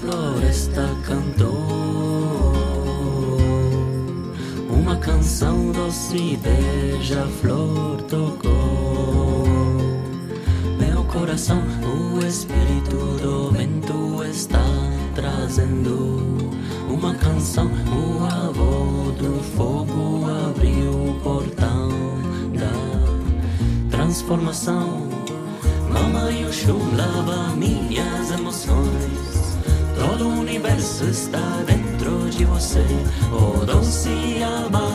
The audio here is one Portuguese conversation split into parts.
floresta cantou. Uma canção doce beija-flor tocou. Meu coração o espírito do vento está trazendo. Uma canção o avô do fogo abriu o portão da transformação. Mamãe Oxum lava minhas emoções. Todo o universo está dentro de você. Oh, doce alma,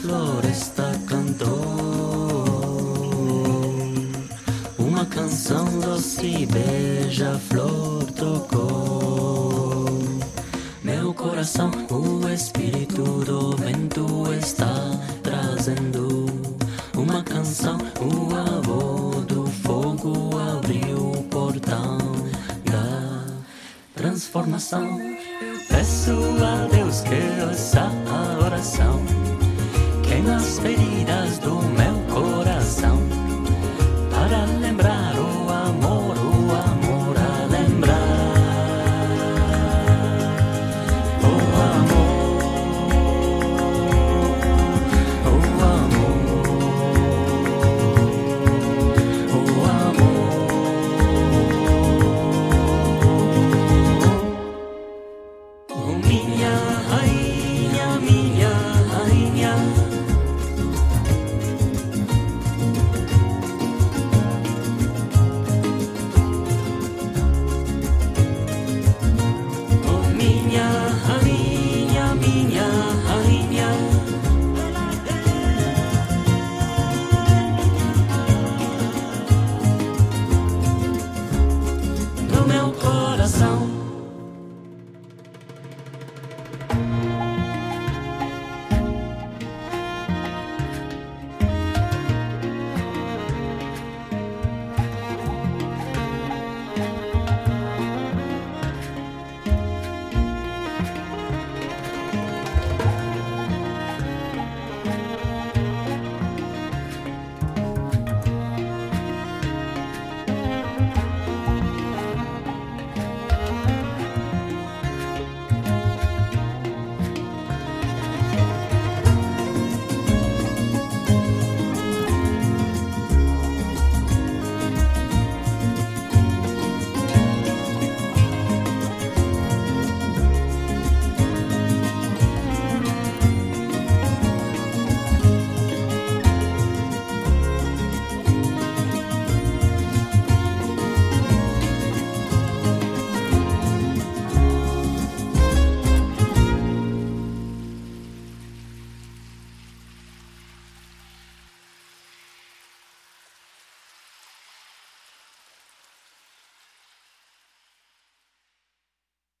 floresta cantou uma canção doce beija-flor tocou. Meu coração, o espírito do vento está trazendo uma canção. O avô do fogo abriu o portão da transformação. Peço a Deus que ouça a oração las feridas de